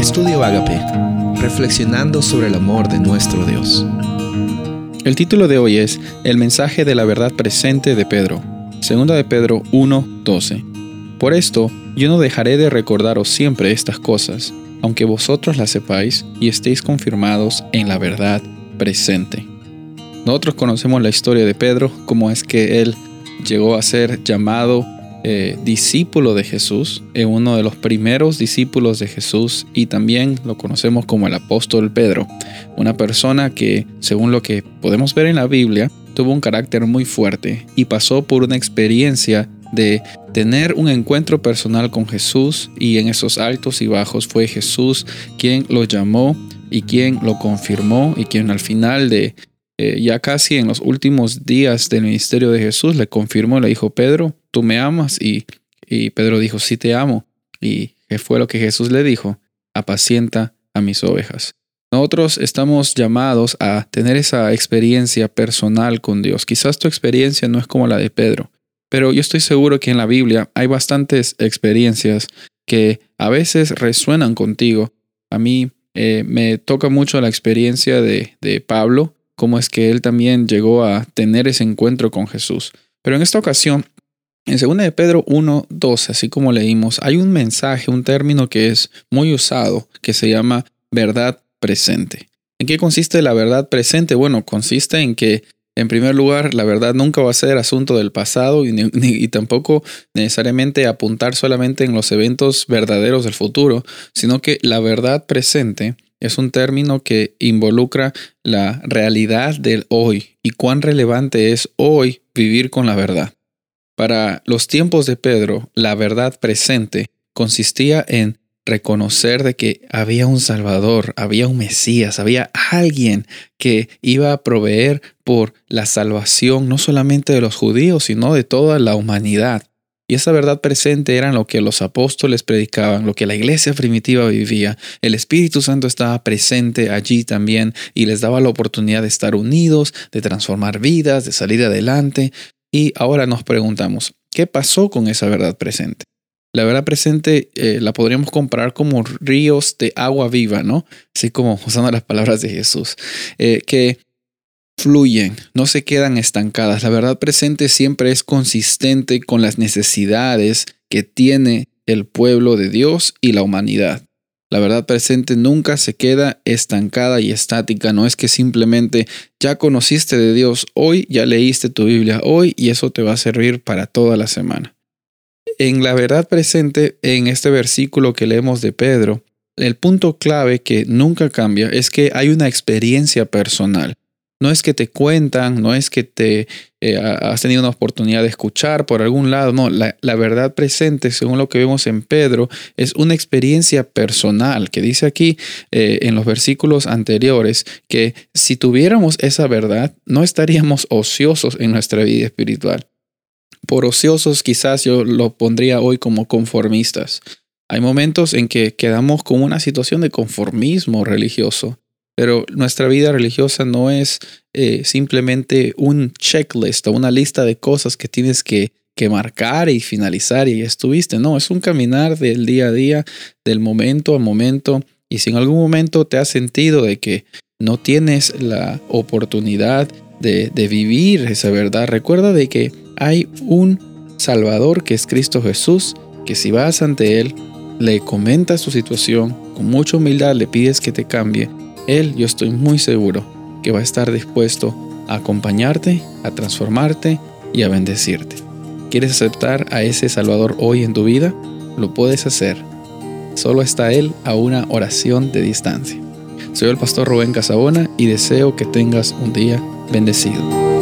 Estudio Agape, reflexionando sobre el amor de nuestro Dios. El título de hoy es El mensaje de la verdad presente de Pedro, segunda de Pedro 1:12. Por esto, yo no dejaré de recordaros siempre estas cosas, aunque vosotros las sepáis y estéis confirmados en la verdad presente. Nosotros conocemos la historia de Pedro, cómo es que él llegó a ser llamado eh, discípulo de Jesús, es uno de los primeros discípulos de Jesús y también lo conocemos como el apóstol Pedro, una persona que, según lo que podemos ver en la Biblia, tuvo un carácter muy fuerte y pasó por una experiencia de tener un encuentro personal con Jesús y en esos altos y bajos fue Jesús quien lo llamó y quien lo confirmó y quien al final de eh, ya casi en los últimos días del ministerio de Jesús le confirmó, le dijo, Pedro, tú me amas y, y Pedro dijo, sí te amo. ¿Y fue lo que Jesús le dijo? Apacienta a mis ovejas. Nosotros estamos llamados a tener esa experiencia personal con Dios. Quizás tu experiencia no es como la de Pedro, pero yo estoy seguro que en la Biblia hay bastantes experiencias que a veces resuenan contigo. A mí eh, me toca mucho la experiencia de, de Pablo, cómo es que él también llegó a tener ese encuentro con Jesús. Pero en esta ocasión en 2 de Pedro 1.12, así como leímos, hay un mensaje, un término que es muy usado, que se llama verdad presente. ¿En qué consiste la verdad presente? Bueno, consiste en que, en primer lugar, la verdad nunca va a ser asunto del pasado y, y tampoco necesariamente apuntar solamente en los eventos verdaderos del futuro, sino que la verdad presente es un término que involucra la realidad del hoy y cuán relevante es hoy vivir con la verdad. Para los tiempos de Pedro, la verdad presente consistía en reconocer de que había un Salvador, había un Mesías, había alguien que iba a proveer por la salvación no solamente de los judíos, sino de toda la humanidad. Y esa verdad presente era lo que los apóstoles predicaban, lo que la iglesia primitiva vivía. El Espíritu Santo estaba presente allí también y les daba la oportunidad de estar unidos, de transformar vidas, de salir adelante. Y ahora nos preguntamos, ¿qué pasó con esa verdad presente? La verdad presente eh, la podríamos comparar como ríos de agua viva, ¿no? Así como usando las palabras de Jesús, eh, que fluyen, no se quedan estancadas. La verdad presente siempre es consistente con las necesidades que tiene el pueblo de Dios y la humanidad. La verdad presente nunca se queda estancada y estática. No es que simplemente ya conociste de Dios hoy, ya leíste tu Biblia hoy y eso te va a servir para toda la semana. En la verdad presente, en este versículo que leemos de Pedro, el punto clave que nunca cambia es que hay una experiencia personal. No es que te cuentan, no es que te eh, has tenido una oportunidad de escuchar por algún lado, no, la, verdad presente, según lo que vemos en Pedro, es una experiencia personal, que dice aquí eh, en los versículos anteriores, que si tuviéramos esa verdad, no estaríamos ociosos en nuestra vida espiritual. Por ociosos quizás yo lo pondría hoy como conformistas. Hay momentos en que quedamos con una situación de conformismo religioso pero nuestra vida religiosa no es eh, simplemente un checklist o una lista de cosas que tienes que, que marcar y finalizar y estuviste. No, es un caminar del día a día, del momento a momento. Y si en algún momento te has sentido de que no tienes la oportunidad de, de vivir esa verdad, recuerda de que hay un Salvador que es Cristo Jesús, que si vas ante Él, le comentas tu situación, con mucha humildad le pides que te cambie él, yo estoy muy seguro que va a estar dispuesto a acompañarte, a transformarte y a bendecirte. ¿Quieres aceptar a ese Salvador hoy en tu vida? Lo puedes hacer. Solo está Él a una oración de distancia. Soy el pastor Rubén Casabona y deseo que tengas un día bendecido.